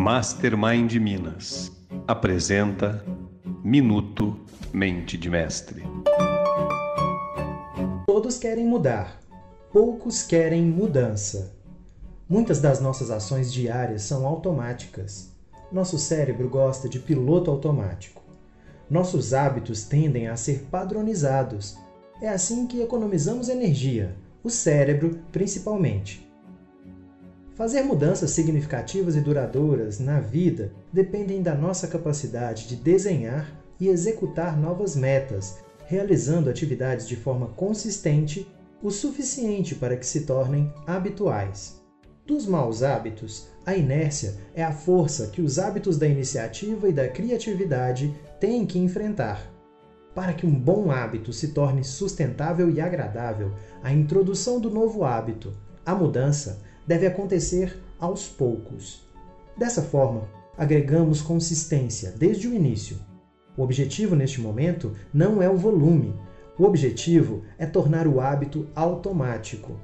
Mastermind Minas apresenta Minuto Mente de Mestre. Todos querem mudar, poucos querem mudança. Muitas das nossas ações diárias são automáticas. Nosso cérebro gosta de piloto automático. Nossos hábitos tendem a ser padronizados. É assim que economizamos energia, o cérebro principalmente. Fazer mudanças significativas e duradouras na vida dependem da nossa capacidade de desenhar e executar novas metas, realizando atividades de forma consistente o suficiente para que se tornem habituais. Dos maus hábitos, a inércia é a força que os hábitos da iniciativa e da criatividade têm que enfrentar. Para que um bom hábito se torne sustentável e agradável, a introdução do novo hábito, a mudança, deve acontecer aos poucos. Dessa forma, agregamos consistência desde o início. O objetivo neste momento não é o volume, o objetivo é tornar o hábito automático.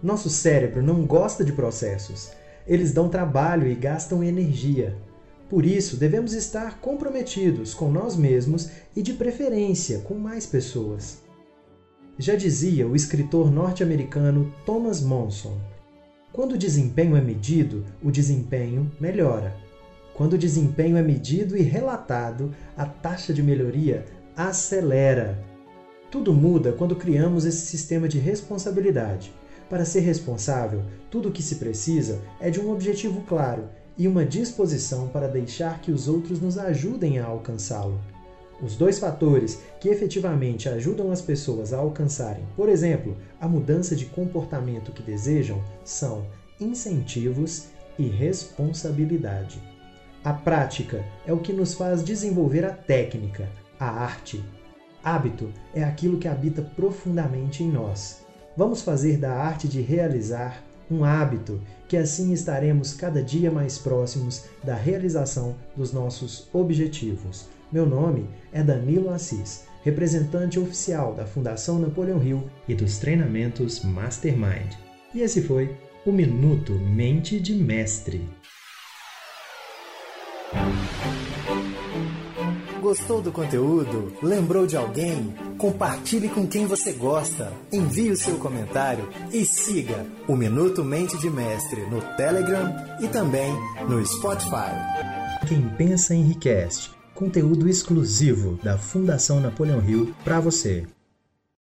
Nosso cérebro não gosta de processos. Eles dão trabalho e gastam energia. Por isso, devemos estar comprometidos com nós mesmos e, de preferência, com mais pessoas. Já dizia o escritor norte-americano Thomas Monson: quando o desempenho é medido, o desempenho melhora. Quando o desempenho é medido e relatado, a taxa de melhoria acelera. Tudo muda quando criamos esse sistema de responsabilidade. Para ser responsável, tudo o que se precisa é de um objetivo claro e uma disposição para deixar que os outros nos ajudem a alcançá-lo. Os dois fatores que efetivamente ajudam as pessoas a alcançarem, por exemplo, a mudança de comportamento que desejam, são incentivos e responsabilidade. A prática é o que nos faz desenvolver a técnica, a arte. Hábito é aquilo que habita profundamente em nós. Vamos fazer da arte de realizar um hábito, que assim estaremos cada dia mais próximos da realização dos nossos objetivos. Meu nome é Danilo Assis, representante oficial da Fundação Napoleão Hill e dos treinamentos Mastermind. E esse foi o Minuto Mente de Mestre. Gostou do conteúdo? Lembrou de alguém? Compartilhe com quem você gosta. Envie o seu comentário e siga o Minuto Mente de Mestre no Telegram e também no Spotify. Quem pensa enriquece conteúdo exclusivo da Fundação Napoleão Hill para você.